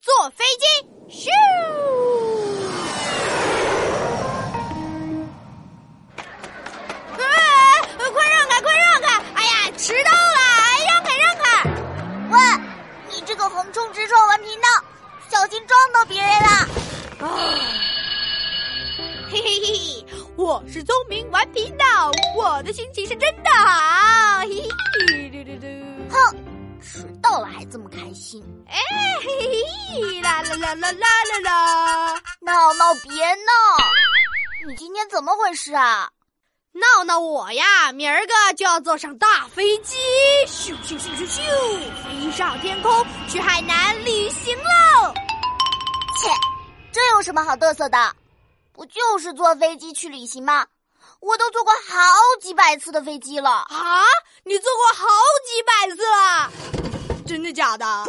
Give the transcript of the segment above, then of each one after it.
坐飞机，咻！哎，快让开，快让开！哎呀，迟到了！哎，让开，让开！喂，你这个横冲直撞顽皮闹，小心撞到别人了！啊，嘿嘿嘿，我是聪明顽皮闹，我的心情是真的好。嘿嘿，还这么开心？哎嘿嘿，啦啦啦啦啦啦啦！闹闹别闹，你今天怎么回事啊？闹闹我呀，明儿个就要坐上大飞机，咻咻咻咻咻，飞上天空去海南旅行喽！切，这有什么好嘚瑟的？不就是坐飞机去旅行吗？我都坐过好几百次的飞机了啊！你坐过好几百次了？真的假的？啊，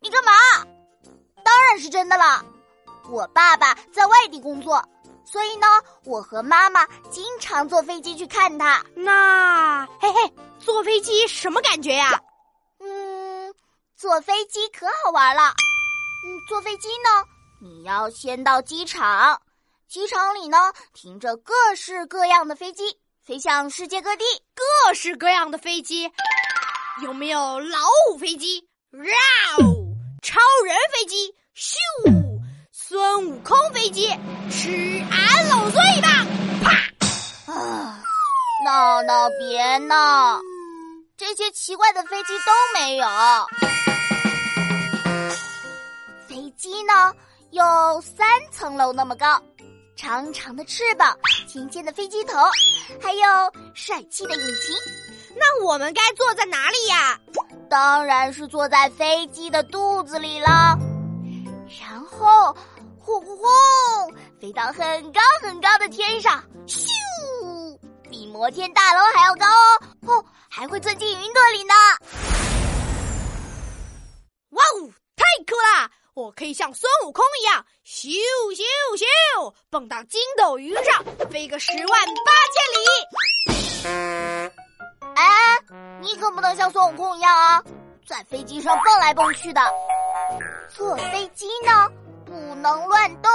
你干嘛？当然是真的了。我爸爸在外地工作。所以呢，我和妈妈经常坐飞机去看他。那嘿嘿，坐飞机什么感觉呀？嗯，坐飞机可好玩了。嗯，坐飞机呢，你要先到机场，机场里呢停着各式各样的飞机，飞向世界各地。各式各样的飞机，有没有老虎飞机？绕，超人飞机，咻。孙悟空飞机，吃俺老碎吧！啪！啊，闹闹别闹，这些奇怪的飞机都没有。飞机呢，有三层楼那么高，长长的翅膀，尖尖的飞机头，还有帅气的引擎。那我们该坐在哪里呀？当然是坐在飞机的肚子里了。然后。呼呼呼，飞到很高很高的天上，咻，比摩天大楼还要高哦！哦，还会钻进云朵里呢。哇哦，太酷啦！我可以像孙悟空一样，咻咻咻，蹦到筋斗云上，飞个十万八千里。哎，你可不能像孙悟空一样啊，在飞机上蹦来蹦去的。坐飞机呢？不能乱动，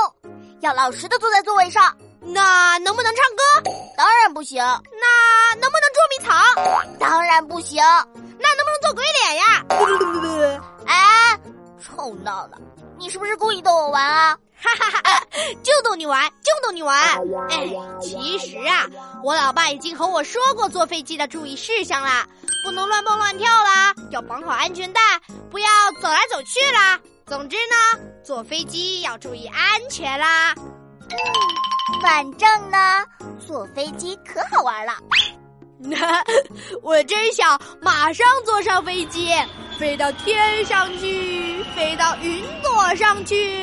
要老实的坐在座位上。那能不能唱歌？当然不行。那能不能捉迷藏？当然不行。那能不能做鬼脸呀？哎，臭闹闹，你是不是故意逗我玩啊？哈哈哈，就逗你玩，就逗你玩。哎，其实啊，我老爸已经和我说过坐飞机的注意事项啦，不能乱蹦乱跳啦，要绑好安全带，不要走来走去啦。总之呢，坐飞机要注意安全啦。嗯，反正呢，坐飞机可好玩了。我真想马上坐上飞机，飞到天上去，飞到云朵上去。